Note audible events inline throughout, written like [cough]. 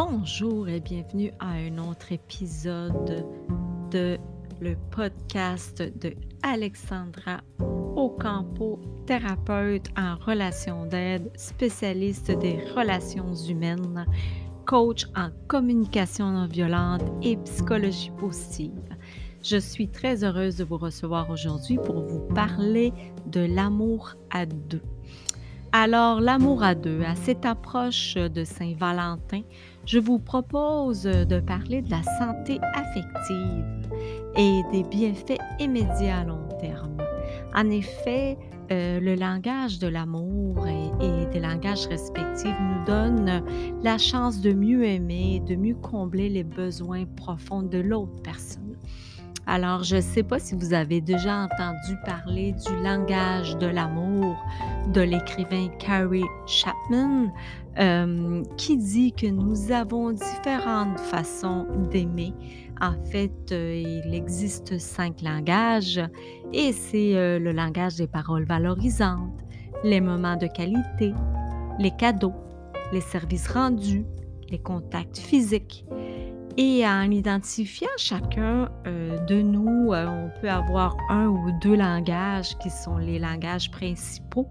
Bonjour et bienvenue à un autre épisode de le podcast de Alexandra Ocampo, thérapeute en relations d'aide, spécialiste des relations humaines, coach en communication non violente et psychologie positive. Je suis très heureuse de vous recevoir aujourd'hui pour vous parler de l'amour à deux. Alors, l'amour à deux, à cette approche de Saint-Valentin, je vous propose de parler de la santé affective et des bienfaits immédiats à long terme. En effet, euh, le langage de l'amour et, des langages respectifs nous donne la chance de mieux aimer, de mieux combler les besoins profonds de l'autre personne. Alors, je ne sais pas si vous avez déjà entendu parler du langage de l'amour de l'écrivain Carrie Chapman, euh, qui dit que nous avons différentes façons d'aimer. En fait, euh, il existe cinq langages et c'est euh, le langage des paroles valorisantes, les moments de qualité, les cadeaux, les services rendus, les contacts physiques, et en identifiant chacun euh, de nous, euh, on peut avoir un ou deux langages qui sont les langages principaux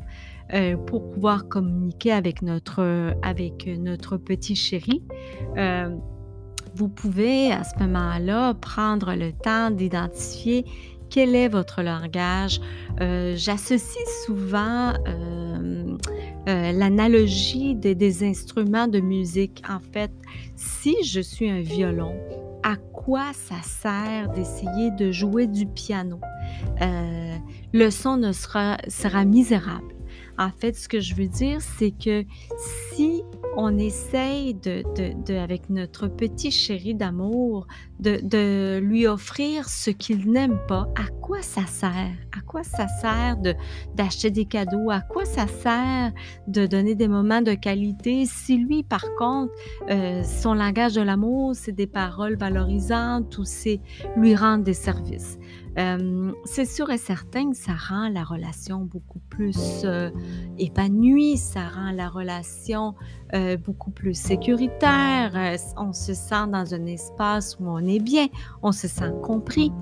euh, pour pouvoir communiquer avec notre, avec notre petit chéri. vous pouvez à ce moment-là prendre le temps d'identifier quel est votre langage. J'associe souvent euh, l'analogie des, instruments de musique. En fait, si je suis un violon, à quoi ça sert d'essayer de jouer du piano? Euh, le son ne sera, misérable. En fait, ce que je veux dire, c'est que si on essaye de, avec notre petit chéri d'amour, de, lui offrir ce qu'il n'aime pas, à quoi ça sert? Quoi ça sert d'acheter des cadeaux? À quoi ça sert de donner des moments de qualité? Si lui, par contre, euh, son langage de l'amour, c'est des paroles valorisantes ou c'est lui rendre des services? Euh, c'est sûr et certain que ça rend la relation beaucoup plus euh, épanouie, ça rend la relation beaucoup plus sécuritaire, on se sent dans un espace où on est bien, on se sent compris.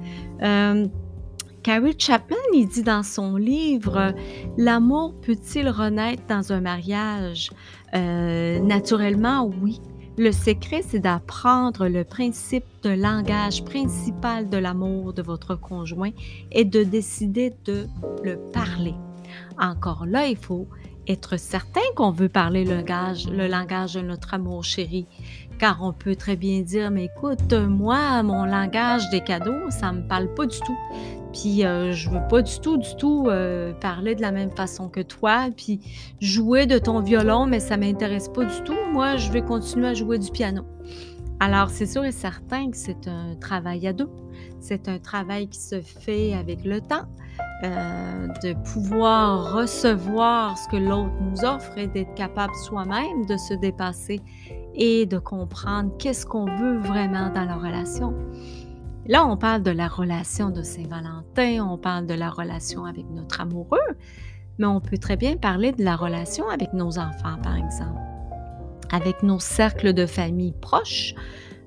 Carrie Chapman, il dit dans son livre L'amour peut-il renaître dans un mariage? Naturellement, oui. Le secret, c'est d'apprendre le principe de langage principal de l'amour de votre conjoint et de décider de le parler. Encore là, il faut être certain qu'on veut parler le langage, le langage de notre amour chéri. Car on peut très bien dire, mais écoute, moi, mon langage des cadeaux, ça me parle pas du tout. Puis euh, je veux pas du tout, du tout euh, parler de la même façon que toi, puis jouer de ton violon, mais ça m'intéresse pas du tout. Moi, je vais continuer à jouer du piano. Alors, c'est sûr et certain que c'est un travail à deux. C'est un travail qui se fait avec le temps, euh, de pouvoir recevoir ce que l'autre nous offre et d'être capable soi-même de se dépasser et de comprendre qu'est-ce qu'on veut vraiment dans la relation. Là, on parle de la relation de Saint-Valentin, on parle de la relation avec notre amoureux, mais on peut très bien parler de la relation avec nos enfants, par exemple, avec nos cercles de famille proches.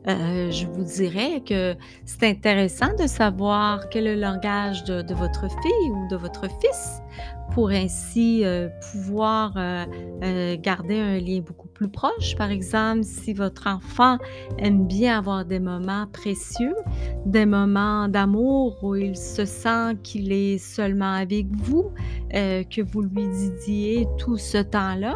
Euh, je vous dirais que c'est intéressant de savoir quel est le langage de, votre fille ou de votre fils pour ainsi euh, pouvoir euh, garder un lien beaucoup plus proche. Par exemple, si votre enfant aime bien avoir des moments précieux, des moments d'amour où il se sent qu'il est seulement avec vous, que vous lui didiez tout ce temps-là,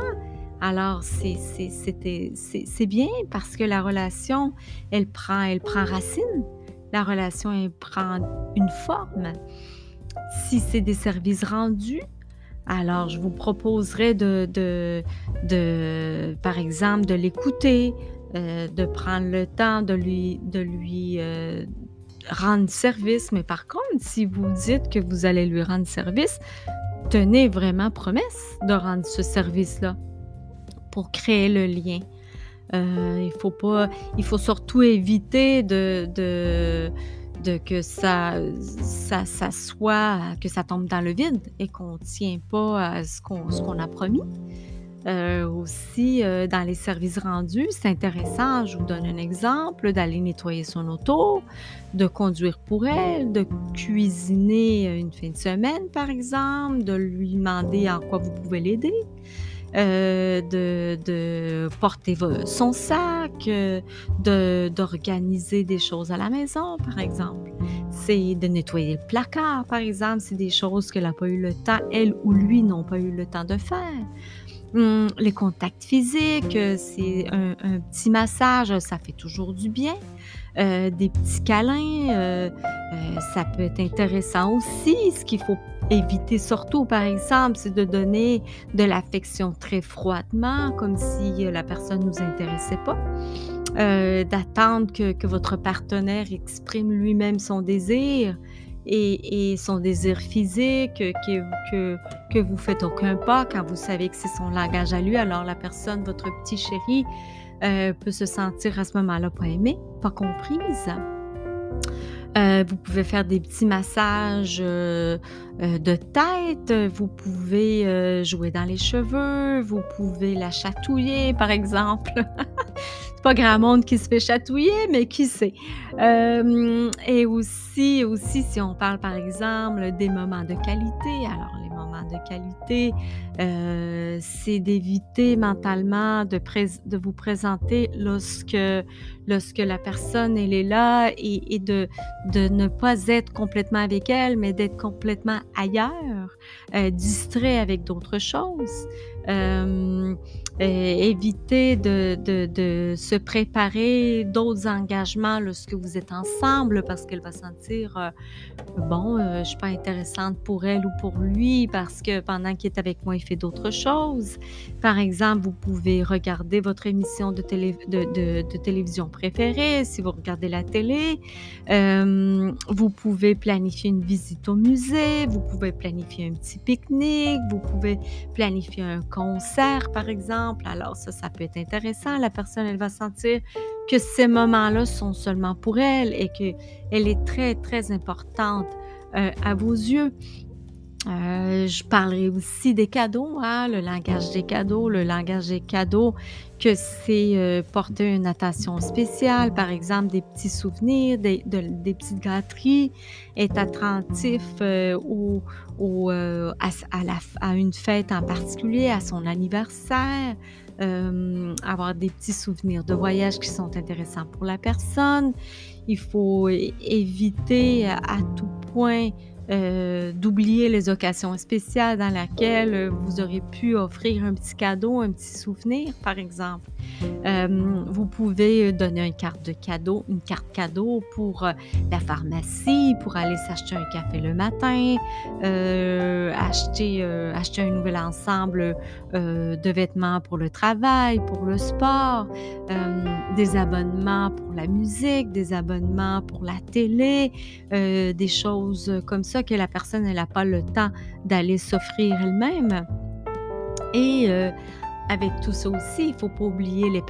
alors, c'est bien parce que la relation, elle prend, elle prend racine. La relation, elle prend une forme. Si c'est des services rendus, alors je vous proposerai de, par exemple, de l'écouter, euh, de prendre le temps de lui, de lui euh, rendre service. Mais par contre, si vous dites que vous allez lui rendre service, tenez vraiment promesse de rendre ce service-là pour créer le lien. Euh, il faut pas, il faut surtout éviter de, que ça, ça, soit, que ça tombe dans le vide et qu'on ne tient pas à ce qu'on, qu'on a promis. Euh, aussi, euh, dans les services rendus, c'est intéressant, je vous donne un exemple, d'aller nettoyer son auto, de conduire pour elle, de cuisiner une fin de semaine, par exemple, de lui demander en quoi vous pouvez l'aider. Euh, de, porter son sac, d'organiser des choses à la maison, par exemple. C'est de nettoyer le placard, par exemple. C'est des choses qu'elle n'a pas eu le temps, elle ou lui n'ont pas eu le temps de faire. Hum, les contacts physiques, euh, c'est un, petit massage, ça fait toujours du bien. Euh, des petits câlins, euh, ça peut être intéressant aussi. Ce qu'il faut éviter surtout, par exemple, c'est de donner de l'affection très froidement, comme si la personne ne nous intéressait pas. D'attendre que, votre partenaire exprime lui-même son désir et, son désir physique, que, que, que vous faites aucun pas quand vous savez que c'est son langage à lui, alors la personne, votre petit chéri, euh, peut se sentir à ce moment-là pas aimée, pas comprise. Euh, vous pouvez faire des petits massages euh, de tête, vous pouvez jouer dans les cheveux, vous pouvez la chatouiller, par exemple. [laughs] pas grand monde qui se fait chatouiller, mais qui sait? Euh, et aussi, aussi, si on parle par exemple des moments de qualité, alors les moments de qualité, euh, c'est d'éviter mentalement de, vous présenter lorsque, lorsque la personne elle est là et, de, de ne pas être complètement avec elle, mais d'être complètement ailleurs, euh, distrait avec d'autres choses. Euh, éviter de, se préparer d'autres engagements lorsque vous êtes ensemble parce qu'elle va sentir euh, bon, euh, je ne suis pas intéressante pour elle ou pour lui parce que pendant qu'il est avec moi, il fait d'autres choses. Par exemple, vous pouvez regarder votre émission de, télé, de, de télévision préférée si vous regardez la télé. Euh, vous pouvez planifier une visite au musée, vous pouvez planifier un petit pique-nique, vous pouvez planifier un concert, par exemple. Alors ça, ça peut être intéressant. La personne, elle va sentir que ces moments-là sont seulement pour elle et qu'elle est très, très importante euh, à vos yeux. Euh, je parlerai aussi des cadeaux, hein, le langage des cadeaux. Le langage des cadeaux, que c'est euh, porter une attention spéciale, par exemple des petits souvenirs, des, petites gâteries, être attentif euh, à, une fête en particulier, à son anniversaire, avoir des petits souvenirs de voyage qui sont intéressants pour la personne. Il faut éviter à tout point euh, d'oublier les occasions spéciales dans lesquelles vous auriez pu offrir un petit cadeau, un petit souvenir, par exemple. Euh, vous pouvez donner une carte de cadeau, une carte cadeau pour la pharmacie, pour aller s'acheter un café le matin, acheter, acheter un nouvel ensemble de vêtements pour le travail, pour le sport, des abonnements pour la musique, des abonnements pour la télé, des choses comme ça que la personne n'a pas le temps d'aller s'offrir elle-même. Et euh, avec tout ça aussi, il ne faut pas oublier les,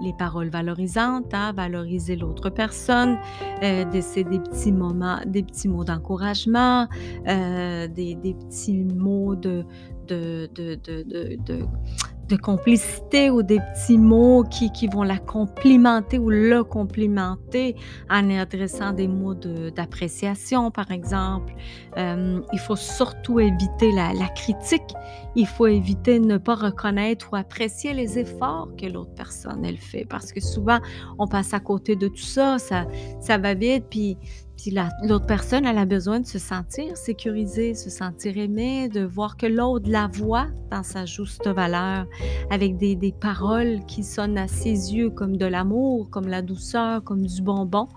les, paroles valorisantes, hein, valoriser l'autre personne, euh, des petits moments, des petits mots d'encouragement, euh, des, petits mots de, de, de de complicité ou des petits mots qui, qui, vont la complimenter ou le complimenter en adressant des mots d'appréciation, par exemple. Euh, il faut surtout éviter la, la, critique. Il faut éviter de ne pas reconnaître ou apprécier les efforts que l'autre personne, elle fait. Parce que souvent, on passe à côté de tout ça, ça, ça va vite, puis puis l'autre personne, elle a besoin de se sentir sécurisée, se sentir aimée, de voir que l'autre la voit dans sa juste valeur, avec des, des, paroles qui sonnent à ses yeux comme de l'amour, comme la douceur, comme du bonbon.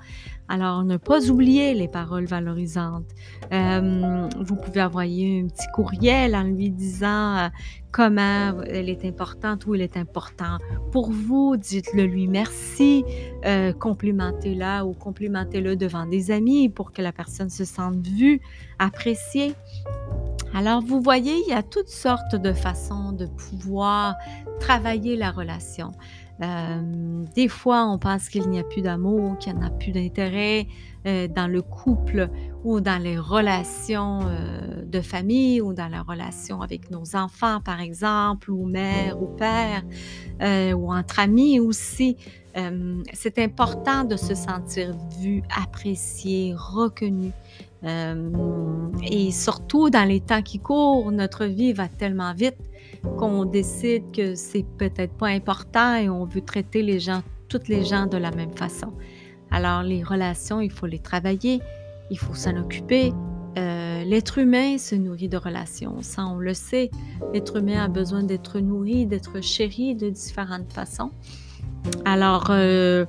Alors, ne pas oublier les paroles valorisantes. Euh, vous pouvez envoyer un petit courriel en lui disant euh, comment elle est importante ou il est important pour vous. Dites-le lui merci. Euh, complimentez-la ou complimentez-le devant des amis pour que la personne se sente vue, appréciée. Alors, vous voyez, il y a toutes sortes de façons de pouvoir travailler la relation. des fois, on pense qu'il n'y a plus d'amour, qu'il n'y en a plus d'intérêt dans le couple ou dans les relations de famille ou dans la relation avec nos enfants, par exemple, ou mère ou père, ou entre amis aussi. C'est important de se sentir vu, apprécié, reconnu. Et surtout dans les temps qui courent, notre vie va tellement vite qu'on décide que c'est peut-être pas important et on veut traiter les gens, toutes les gens de la même façon. Alors les relations, il faut les travailler, il faut s'en occuper. Euh, l'être humain se nourrit de relations, ça on le sait. L'être humain a besoin d'être nourri, d'être chéri de différentes façons. Alors, euh,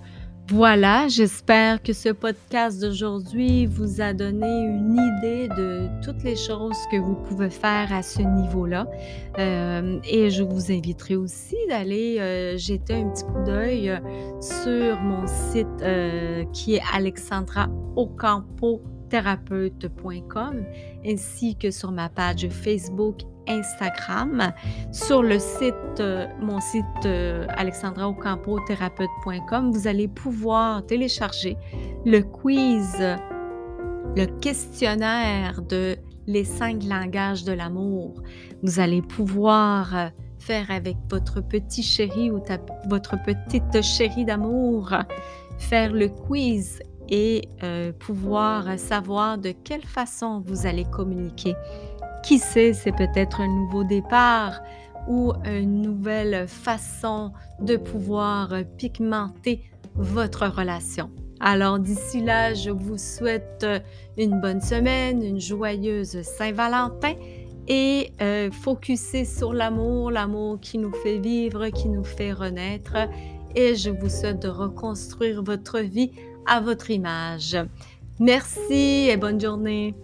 voilà, j'espère que ce podcast d'aujourd'hui vous a donné une idée de toutes les choses que vous pouvez faire à ce niveau-là. Euh, et je vous inviterai aussi d'aller euh, jeter un petit coup d'œil euh, sur mon site qui est Alexandra Ocampo thérapeute.com ainsi que sur ma page Facebook, Instagram, sur le site, euh, mon site euh, alexandraocampo-thérapeute.com, vous allez pouvoir télécharger le quiz, le questionnaire de les cinq langages de l'amour. Vous allez pouvoir euh, faire avec votre petit chéri ou votre petite chérie d'amour, faire le quiz et pouvoir savoir de quelle façon vous allez communiquer. Qui sait, c'est peut-être un nouveau départ ou une nouvelle façon de pouvoir pigmenter votre relation. Alors d'ici là, je vous souhaite une bonne semaine, une joyeuse Saint-Valentin et euh, sur l'amour, l'amour qui nous fait vivre, qui nous fait renaître. Et je vous souhaite de reconstruire votre vie à votre image. Merci et bonne journée.